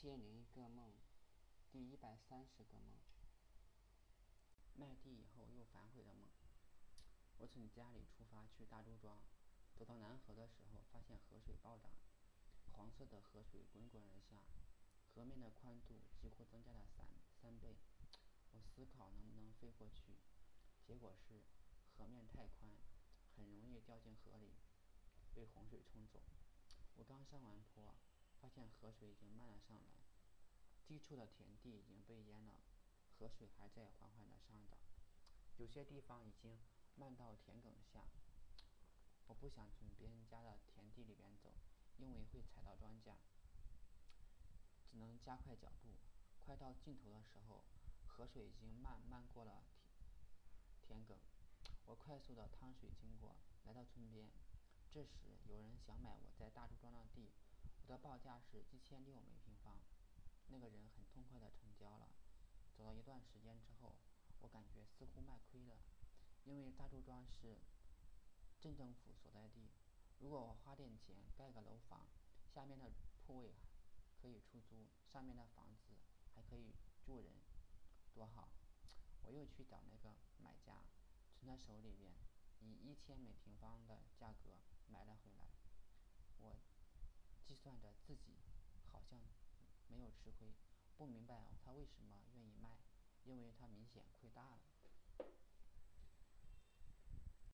千零一个梦，第一百三十个梦。卖地以后又反悔的梦。我从家里出发去大朱庄，走到南河的时候，发现河水暴涨，黄色的河水滚滚而下，河面的宽度几乎增加了三三倍。我思考能不能飞过去，结果是河面太宽，很容易掉进河里，被洪水冲走。我刚上完坡。发现河水已经漫了上来，低处的田地已经被淹了，河水还在缓缓的上涨，有些地方已经漫到田埂下。我不想从别人家的田地里边走，因为会踩到庄稼，只能加快脚步。快到尽头的时候，河水已经漫漫过了田田埂，我快速的趟水经过，来到村边。这时有人想买我在大朱庄的地。报价是一千六每平方，那个人很痛快的成交了。走了一段时间之后，我感觉似乎卖亏了，因为大周庄是镇政府所在地，如果我花点钱盖个楼房，下面的铺位可以出租，上面的房子还可以住人，多好！我又去找那个买家，从他手里边以一千每平方的价格买了回。看着自己好像没有吃亏，不明白他为什么愿意卖，因为他明显亏大了。